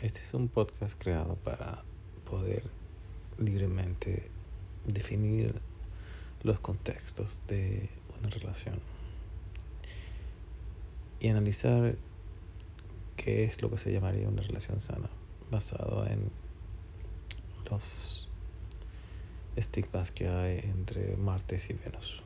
Este es un podcast creado para poder libremente definir los contextos de una relación y analizar qué es lo que se llamaría una relación sana basado en los estigmas que hay entre Marte y Venus.